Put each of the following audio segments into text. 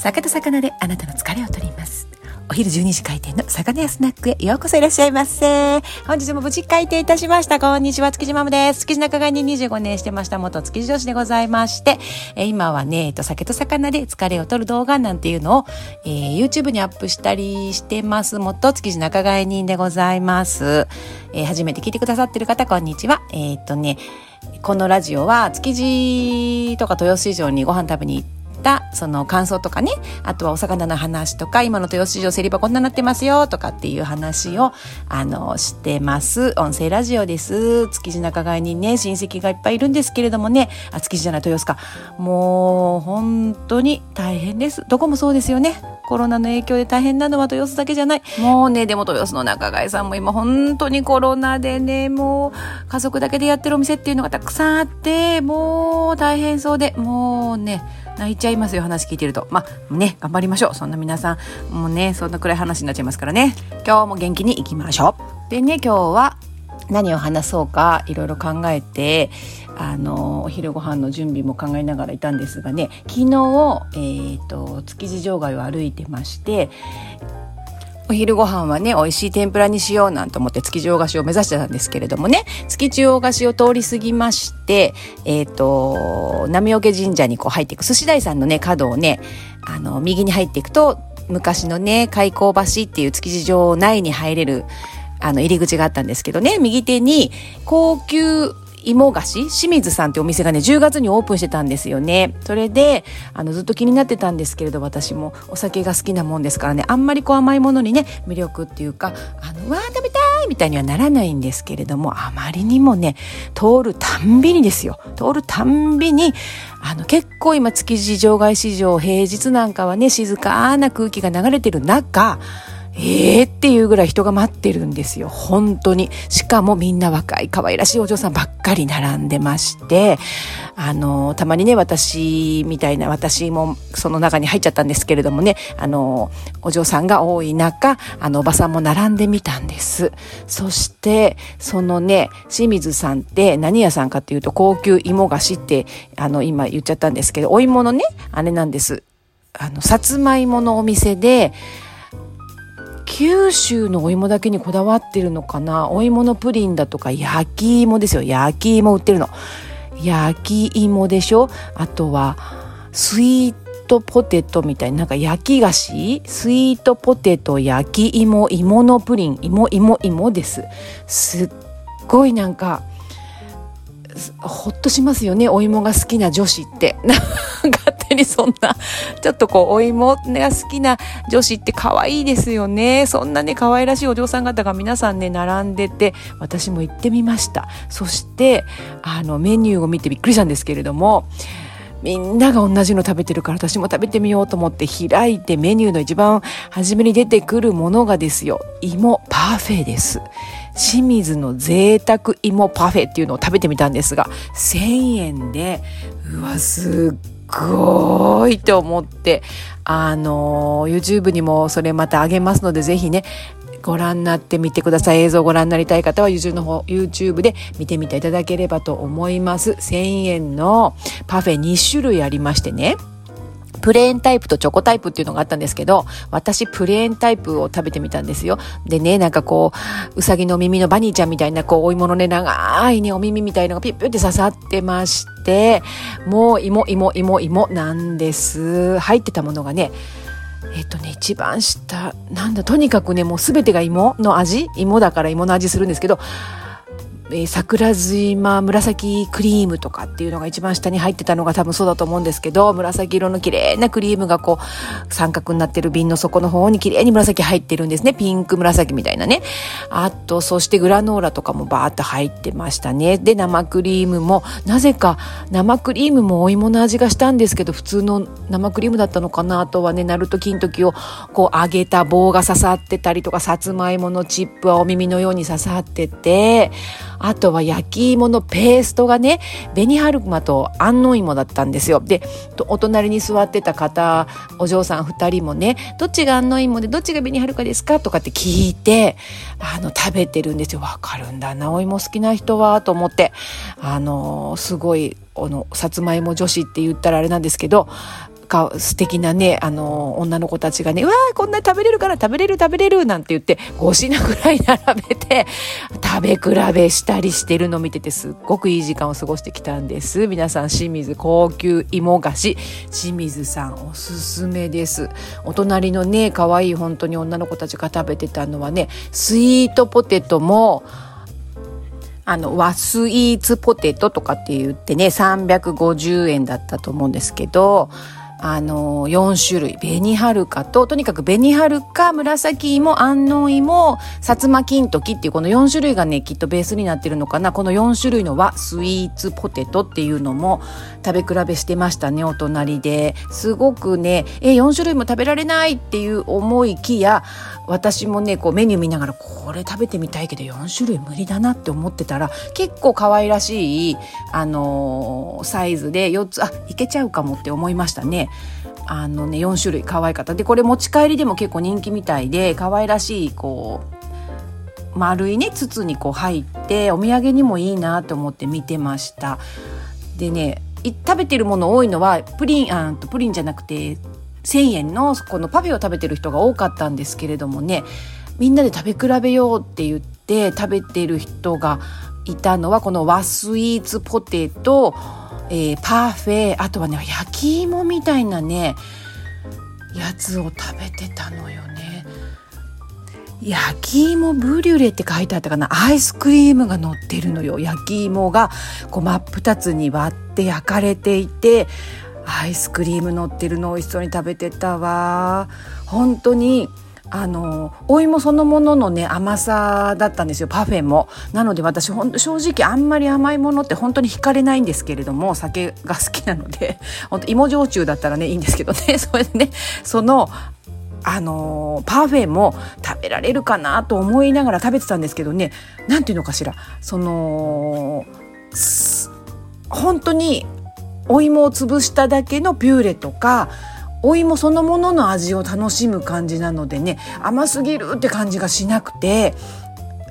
酒と魚であなたの疲れを取りますお昼12時開店の魚屋スナックへようこそいらっしゃいませ。本日も無事開店いたしました。こんにちは、築地マムです。築地仲買に25年してました元築地女子でございまして、え今はね、えっと、酒と魚で疲れを取る動画なんていうのを、えー、YouTube にアップしたりしてます。元築地仲買人でございます。えー、初めて聞いてくださってる方、こんにちは。えー、っとね、このラジオは築地とか豊洲市場にご飯食べに行って、ったその感想とかね、あとはお魚の話とか、今の豊洲市場競り場こんななってますよとかっていう話を、あの、してます。音声ラジオです。築地仲買にね、親戚がいっぱいいるんですけれどもね、あ、築地じゃない豊洲か。もう、本当に大変です。どこもそうですよね。コロナの影響で大変なのは豊洲だけじゃない。もうね、でも豊洲の仲買さんも今本当にコロナでね、もう家族だけでやってるお店っていうのがたくさんあって、もう大変そうで、もうね、泣いちゃいますよ、話聞いてると。まあ、ね、頑張りましょう。そんな皆さん、もうね、そんなくらい話になっちゃいますからね。今日も元気に行きましょう。でね、今日は何を話そうか、いろいろ考えて、あの、お昼ご飯の準備も考えながらいたんですがね、昨日、え、ー、と、築地場外を歩いてまして、お昼ご飯はね、美味しい天ぷらにしようなんて思って築地大菓子を目指してたんですけれどもね、築地大菓子を通り過ぎまして、えっ、ー、と、波桶神社にこう入っていく、寿司台さんのね、角をね、あの、右に入っていくと、昔のね、開港橋っていう築地場内に入れる、あの、入り口があったんですけどね、右手に高級芋菓子清水さんってお店がね、10月にオープンしてたんですよね。それで、あの、ずっと気になってたんですけれど、私もお酒が好きなもんですからね、あんまりこう甘いものにね、魅力っていうか、あの、わー食べたいみたいにはならないんですけれども、あまりにもね、通るたんびにですよ。通るたんびに、あの、結構今、築地場外市場、平日なんかはね、静かな空気が流れてる中、えーっていうぐらい人が待ってるんですよ。本当に。しかもみんな若い可愛らしいお嬢さんばっかり並んでまして、あの、たまにね、私みたいな、私もその中に入っちゃったんですけれどもね、あの、お嬢さんが多い中、あの、おばさんも並んでみたんです。そして、そのね、清水さんって何屋さんかっていうと、高級芋菓子って、あの、今言っちゃったんですけど、お芋のね、あれなんです。あの、さつまいものお店で、九州のお芋だけにこだわってるのかな？お芋のプリンだとか焼き芋ですよ。焼き芋売ってるの。焼き芋でしょ？あとはスイートポテトみたいななんか焼き菓子？スイートポテト焼き芋芋のプリン。芋芋芋です。すっごいなんかほっとしますよねお芋が好きな女子って。勝手にそんなちょっとこうお芋が好きな女子って可愛いですよね。そんなね可愛らしいお嬢さん方が皆さんね並んでて私も行ってみました。そしてあのメニューを見てびっくりしたんですけれどもみんなが同じの食べてるから私も食べてみようと思って開いてメニューの一番初めに出てくるものがですよ。芋パフェです。清水の贅沢芋パフェっていうのを食べてみたんですが、1000円で、うわ、すっごいと思って、あの、YouTube にもそれまたあげますので、ぜひね、ご覧になってみてください。映像をご覧になりたい方は YouTube の方、YouTube で見てみていただければと思います。1000円のパフェ2種類ありましてね。プレーンタイプとチョコタイプっていうのがあったんですけど、私プレーンタイプを食べてみたんですよ。でね、なんかこう、うさぎの耳のバニーちゃんみたいな、こう、お芋のね、長いね、お耳みたいのがピュッピュって刺さってまして、もう芋、芋、芋、芋なんです。入ってたものがね、えっとね、一番下、なんだ、とにかくね、もうすべてが芋の味芋だから芋の味するんですけど、え、桜島紫クリームとかっていうのが一番下に入ってたのが多分そうだと思うんですけど、紫色の綺麗なクリームがこう、三角になってる瓶の底の方に綺麗に紫入ってるんですね。ピンク紫みたいなね。あと、そしてグラノーラとかもバーッと入ってましたね。で、生クリームも、なぜか生クリームもお芋の味がしたんですけど、普通の生クリームだったのかな。あとはね、ナルト金時をこう揚げた棒が刺さってたりとか、さつまいものチップはお耳のように刺さってて、あとは焼き芋のペーストがね、紅はるまと安納芋だったんですよ。で、お隣に座ってた方、お嬢さん二人もね、どっちが安納芋でどっちが紅はるかですかとかって聞いて、あの、食べてるんですよ。わかるんだな、お芋好きな人は、と思って、あの、すごい、あの、さつまいも女子って言ったらあれなんですけど、か素敵なね、あの、女の子たちがね、うわーこんなに食べれるから食べれる食べれるなんて言って5品ぐらい並べて食べ比べしたりしてるのを見ててすっごくいい時間を過ごしてきたんです。皆さん清水高級芋菓子、清水さんおすすめです。お隣のね、可愛い本当に女の子たちが食べてたのはね、スイートポテトも、あの、和スイーツポテトとかって言ってね、350円だったと思うんですけど、あの、4種類。紅はるかと、とにかく紅はるか、紫芋、安納芋、薩摩金時っていうこの4種類がね、きっとベースになってるのかな。この4種類の和スイーツポテトっていうのも食べ比べしてましたね、お隣で。すごくね、え、4種類も食べられないっていう思いきや、私もね、こうメニュー見ながら、これ食べてみたいけど4種類無理だなって思ってたら、結構可愛らしい、あのー、サイズで4つ、あ、いけちゃうかもって思いましたね。あのね4種類可愛かったでこれ持ち帰りでも結構人気みたいで可愛らしいこう丸いね筒にこう入ってお土産にもいいなと思って見てましたでね食べてるもの多いのはプリンあプリンじゃなくて1,000円のこのパフェを食べてる人が多かったんですけれどもねみんなで食べ比べようって言って食べてる人がいたのはこの和スイーツポテトえー、パフェあとはね焼き芋みたいなねやつを食べてたのよね。焼き芋ブリュレって書いてあったかな？アイスクリームが乗ってるのよ。焼き芋がこう真っ二つに割って焼かれていてアイスクリーム乗ってるの美味しそうに食べてたわ。本当にあのお芋そのもののね甘さだったんですよパフェも。なので私ほんと正直あんまり甘いものって本当に惹かれないんですけれども酒が好きなので 本当芋焼酎だったらねいいんですけどね。それでねそのあのパフェも食べられるかなと思いながら食べてたんですけどね何ていうのかしらその本当にお芋を潰しただけのピューレとかお芋そのものの味を楽しむ感じなのでね甘すぎるって感じがしなくて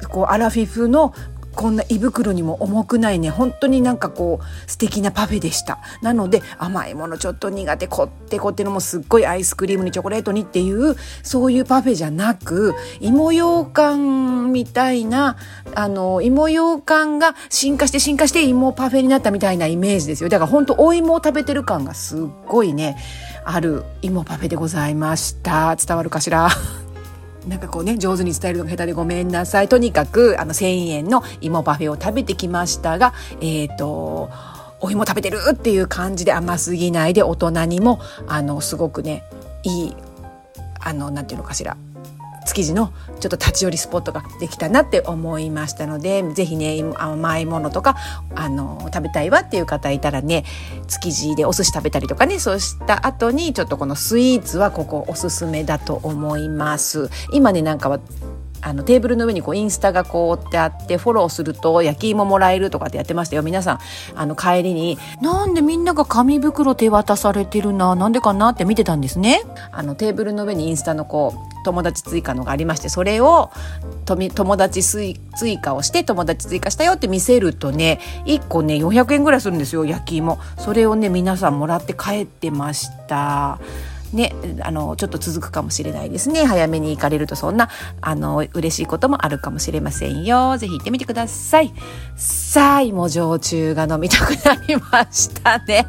こうアラフィフのこんな胃袋にも重くないね。本当になんかこう素敵なパフェでした。なので甘いものちょっと苦手こってこってのもすっごいアイスクリームにチョコレートにっていうそういうパフェじゃなく芋ようかんみたいなあの芋ようかんが進化して進化して芋パフェになったみたいなイメージですよ。だから本当お芋を食べてる感がすっごいねある芋パフェでございました。伝わるかしら？なんかこうね上手に伝えるのが下手でごめんなさい。とにかくあの1,000円の芋パフェを食べてきましたがえっ、ー、とお芋食べてるっていう感じで甘すぎないで大人にもあのすごくねいいあのなんていうのかしら。築地のちょっと立ち寄りスポットができたなって思いましたので是非ね甘いものとかあの食べたいわっていう方いたらね築地でお寿司食べたりとかねそうした後にちょっとこのスイーツはここおすすめだと思います。今ねなんかはあのテーブルの上にこうインスタがこうってあってフォローすると焼き芋もらえるとかってやってましたよ皆さんあの帰りになんでみんなが紙袋手渡されてるななんでかなって見てたんですねあのテーブルの上にインスタのこう友達追加のがありましてそれを友達追加をして友達追加したよって見せるとね1個ね400円ぐらいするんですよ焼き芋。それをね皆さんもらって帰ってました。ね、あのちょっと続くかもしれないですね。早めに行かれるとそんなあの嬉しいこともあるかもしれませんよ。ぜひ行ってみてください。さあ芋焼酎が飲みたくなりましたね。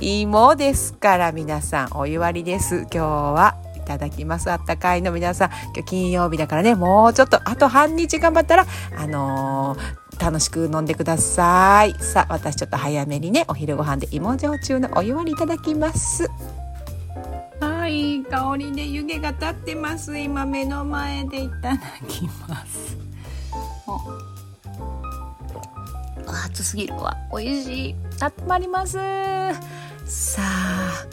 芋ですから皆さんお湯割りです。今日は。ただきます。あったかいの皆さん今日金曜日だからねもうちょっとあと半日頑張ったらあのー、楽しく飲んでください。さあ私ちょっと早めにねお昼ご飯で芋焼酎のお湯割りいただきます。はい香りで湯気が立ってます。今目の前でいただきます。熱すぎる。わ美味しい。たまります。さあ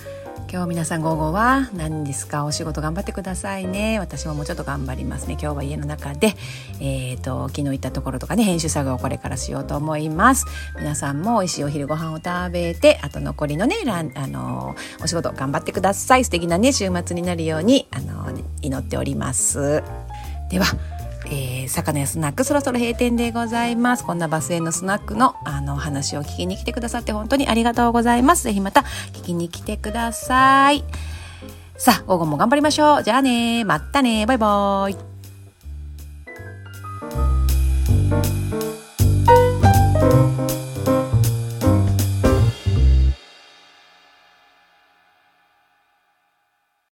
今日皆さん午後は何ですか？お仕事頑張ってくださいね。私ももうちょっと頑張りますね。今日は家の中でえっ、ー、と昨日行ったところとかね編集作業をこれからしようと思います。皆さんも美味しいお昼ご飯を食べてあと残りのねランあのお仕事頑張ってください。素敵なね週末になるようにあの祈っております。ではえー、魚屋スナックそろそろ閉店でございます。こんなバスへのスナックのあの話を聞きに来てくださって本当にありがとうございます。ぜひまた聞きに来てください。さあ、午後も頑張りましょう。じゃあねまたねバイバーイ。